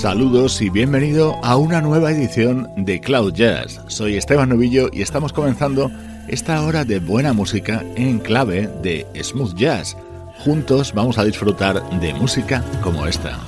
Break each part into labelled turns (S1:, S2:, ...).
S1: Saludos y bienvenido a una nueva edición de Cloud Jazz. Soy Esteban Novillo y estamos comenzando esta hora de buena música en clave de smooth jazz. Juntos vamos a disfrutar de música como esta.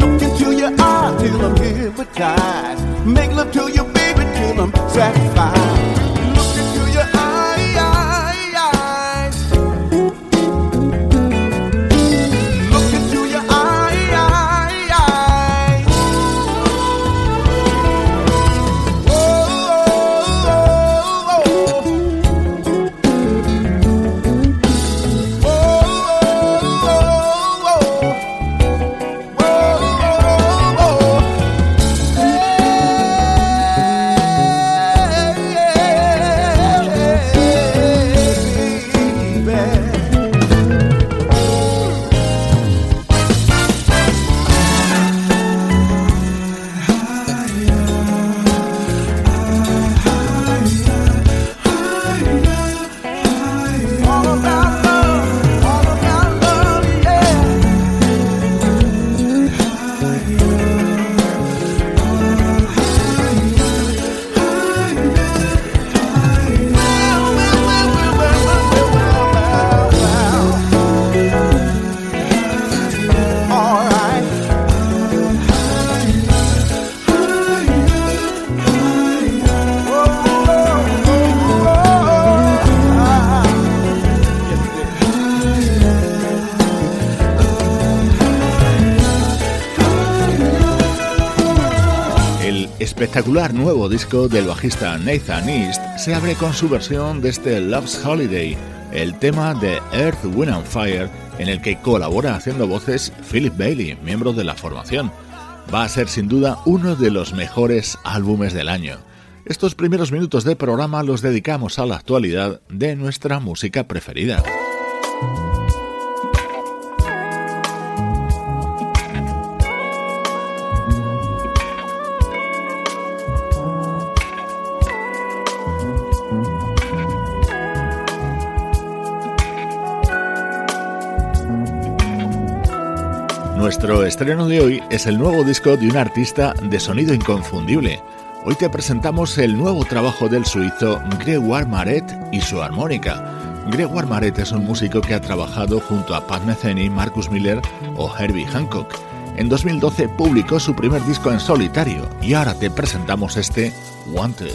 S2: Look into your eyes till I'm hypnotized. Make love to your baby till I'm satisfied.
S1: Espectacular nuevo disco del bajista Nathan East se abre con su versión de este Love's Holiday, el tema de Earth, Wind and Fire, en el que colabora haciendo voces Philip Bailey, miembro de la formación. Va a ser sin duda uno de los mejores álbumes del año. Estos primeros minutos de programa los dedicamos a la actualidad de nuestra música preferida. Nuestro estreno de hoy es el nuevo disco de un artista de sonido inconfundible. Hoy te presentamos el nuevo trabajo del suizo Gregoire Maret y su armónica. Gregoire Maret es un músico que ha trabajado junto a Pat Metheny, Marcus Miller o Herbie Hancock. En 2012 publicó su primer disco en solitario y ahora te presentamos este Wanted.